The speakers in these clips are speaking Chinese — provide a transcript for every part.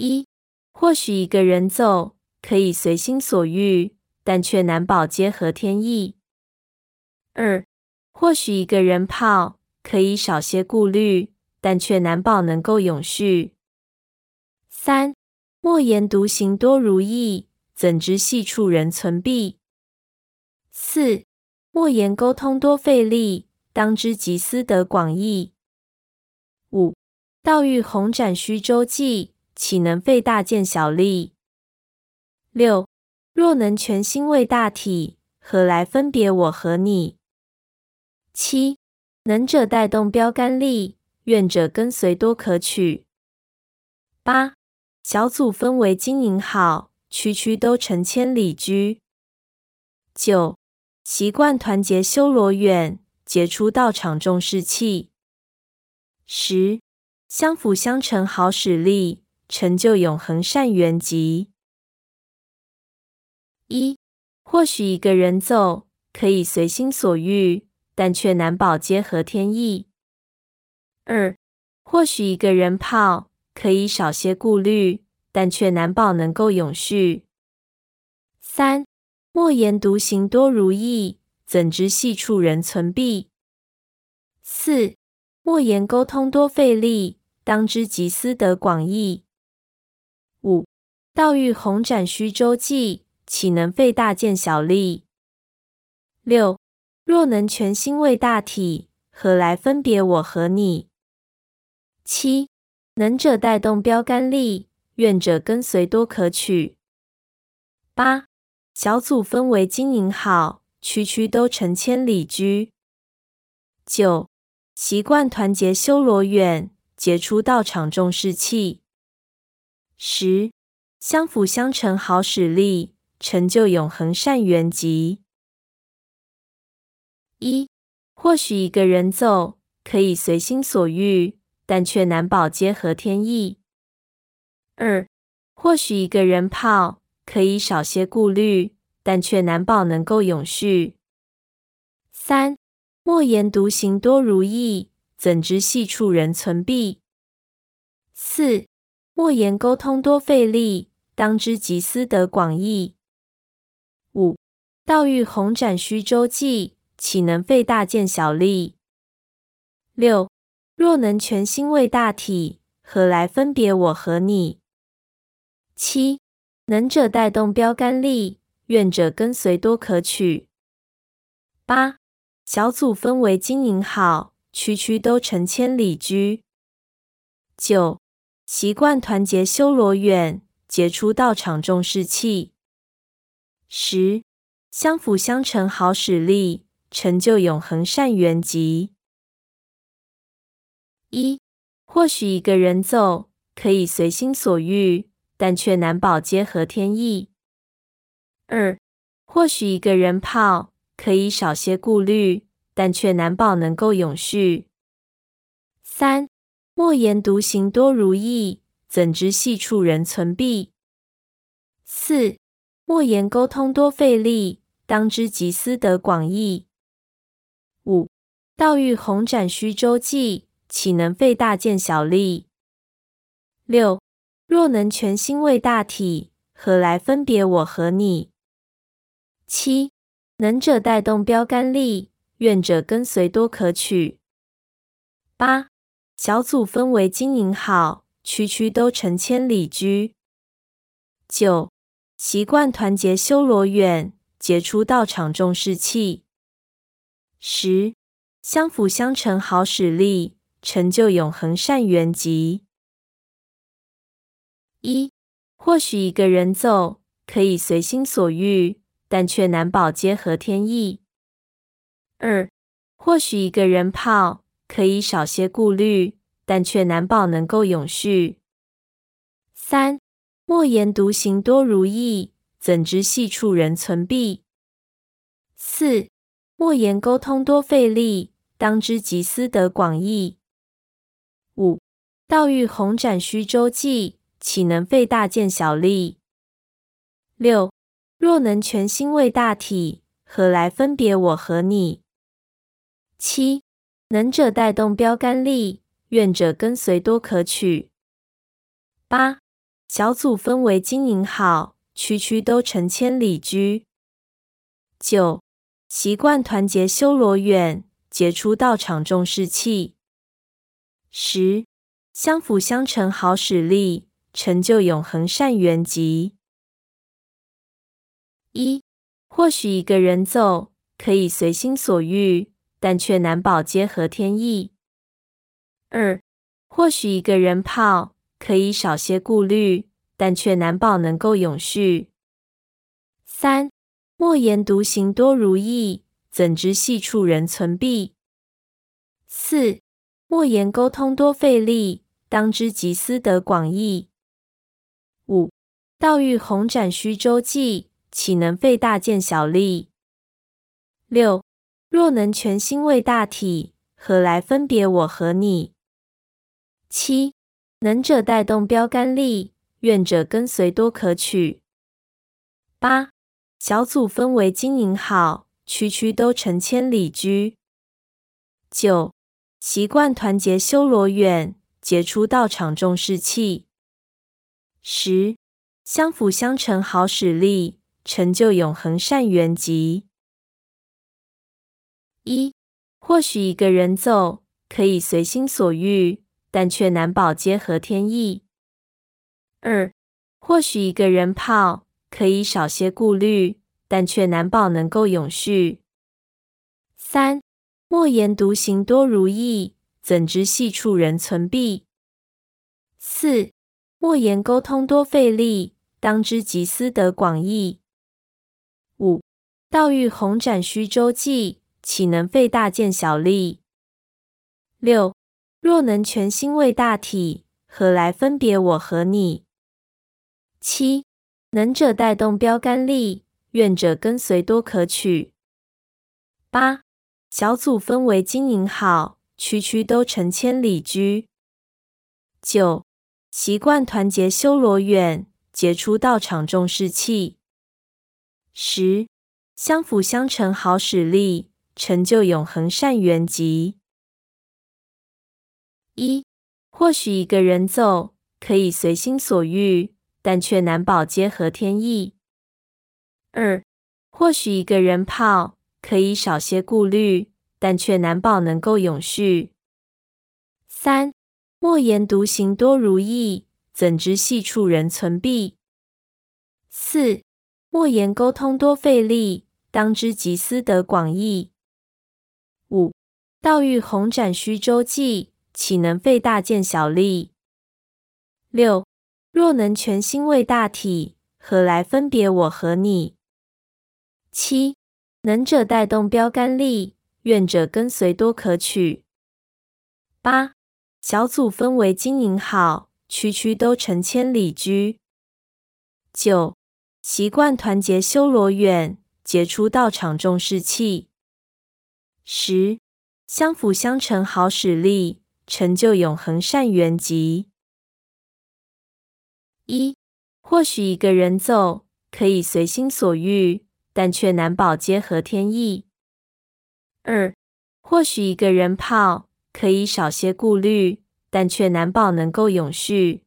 一，或许一个人走可以随心所欲，但却难保皆合天意。二，或许一个人泡可以少些顾虑，但却难保能够永续。三，莫言独行多如意，怎知细处人存弊？四，莫言沟通多费力，当知集思得广益。五，道欲宏展虚周记，岂能费大见小利？六，若能全心为大体，何来分别我和你？七，能者带动标杆力，愿者跟随多可取。八，小组氛围经营好，区区都成千里居。九，习惯团结修罗远，杰出道场重士气。十，相辅相成好使力，成就永恒善缘集。一，或许一个人走可以随心所欲。但却难保皆合天意。二，或许一个人泡可以少些顾虑，但却难保能够永续。三，莫言独行多如意，怎知细处人存弊？四，莫言沟通多费力，当知集思得广益。五，道欲宏展虚周济，岂能费大见小利？六。若能全心为大体，何来分别我和你？七能者带动标杆力，愿者跟随多可取。八小组氛围经营好，区区都成千里居。九习惯团结修罗远，杰出道场重士气。十相辅相成好使力，成就永恒善缘集。一，或许一个人走可以随心所欲，但却难保皆合天意。二，或许一个人泡可以少些顾虑，但却难保能够永续。三，莫言独行多如意，怎知细处人存弊？四，莫言沟通多费力，当知集思得广益。五，道欲宏展虚周济。岂能费大见小利？六，若能全心为大体，何来分别我和你？七，能者带动标杆力，愿者跟随多可取。八，小组氛围经营好，区区都成千里居。九，习惯团结修罗远，结出道场重士气。十，相辅相成好使力。成就永恒善缘集。一，或许一个人走可以随心所欲，但却难保皆合天意。二，或许一个人泡可以少些顾虑，但却难保能够永续。三，莫言独行多如意，怎知细处人存弊？四，莫言沟通多费力，当知集思得广益。五道欲宏展虚周济，岂能费大见小利？六若能全心为大体，何来分别我和你？七能者带动标杆力，愿者跟随多可取。八小组氛围经营好，区区都成千里居。九习惯团结修罗远，杰出道场重士气。十相辅相成好使力，成就永恒善缘集。一或许一个人走可以随心所欲，但却难保皆合天意。二或许一个人泡可以少些顾虑，但却难保能够永续。三莫言独行多如意，怎知细处人存弊？四莫言沟通多费力，当知集思得广益。五道遇宏展须周济，岂能费大见小利？六若能全心为大体，何来分别我和你？七能者带动标杆力，愿者跟随多可取。八小组氛围经营好，区区都成千里居。九，习惯团结修罗远，杰出道场重士气。十，相辅相成好使力，成就永恒善缘集。一，或许一个人走可以随心所欲，但却难保皆合天意。二，或许一个人泡可以少些顾虑，但却难保能够永续。三，莫言独行多如意，怎知细处人存弊？四，莫言沟通多费力，当知集思得广益。五，道欲宏展虚周济，岂能费大见小利？六，若能全心为大体，何来分别我和你？七能者带动标杆力，愿者跟随多可取。八小组氛围经营好，区区都成千里居。九习惯团结修罗远，杰出道场重士气。十相辅相成好使力，成就永恒善缘集。一或许一个人走可以随心所欲。但却难保皆合天意。二，或许一个人泡可以少些顾虑，但却难保能够永续。三，莫言独行多如意，怎知细处人存弊？四，莫言沟通多费力，当知集思得广益。五，道欲宏展虚周济，岂能费大见小利？六。若能全心为大体，何来分别我和你？七能者带动标杆力，愿者跟随多可取。八小组氛围经营好，区区都成千里居。九习惯团结修罗远，杰出道场重士气。十相辅相成好使力，成就永恒善缘集。一，或许一个人走可以随心所欲，但却难保皆合天意。二，或许一个人泡可以少些顾虑，但却难保能够永续。三，莫言独行多如意，怎知细处人存弊？四，莫言沟通多费力，当知集思得广益。五，道欲宏展虚周记。岂能费大见小利？六若能全心为大体，何来分别我和你？七能者带动标杆力，愿者跟随多可取。八小组氛围经营好，区区都成千里居。九习惯团结修罗远，杰出道场重士气。十相辅相成好使力。成就永恒善缘集。一，或许一个人奏可以随心所欲，但却难保皆合天意。二，或许一个人泡可以少些顾虑，但却难保能够永续。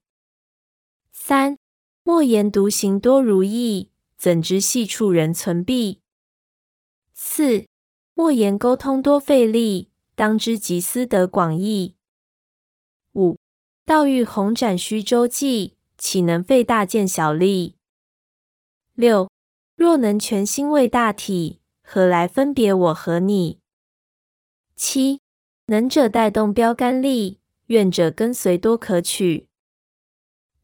三，莫言独行多如意，怎知细处人存弊？四，莫言沟通多费力，当知集思得广益。五道欲宏展虚周济，岂能费大见小利？六若能全心为大体，何来分别我和你？七能者带动标杆力，愿者跟随多可取。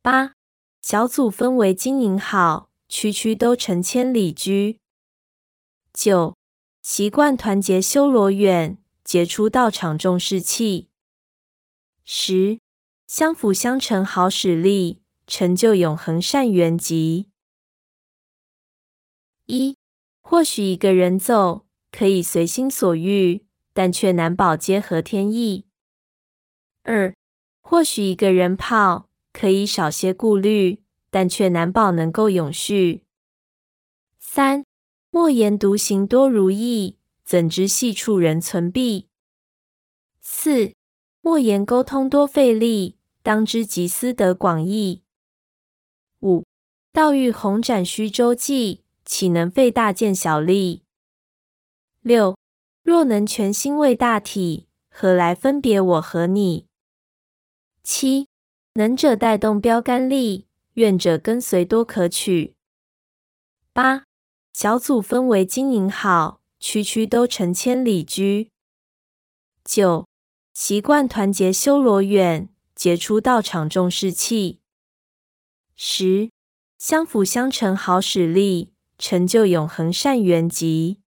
八小组氛围经营好，区区都成千里居。九习惯团结修罗远，杰出道场重士气。十相辅相成好使力，成就永恒善缘集。一或许一个人走可以随心所欲，但却难保皆合天意。二或许一个人泡可以少些顾虑，但却难保能够永续。三莫言独行多如意，怎知细处人存弊？四莫言沟通多费力，当知集思得广益。五道欲宏展虚周济，岂能费大见小利？六若能全心为大体，何来分别我和你？七能者带动标杆力，愿者跟随多可取。八小组氛围经营好，区区都成千里居。九习惯团结修罗院，结出道场重士气。十相辅相成好使力，成就永恒善缘集。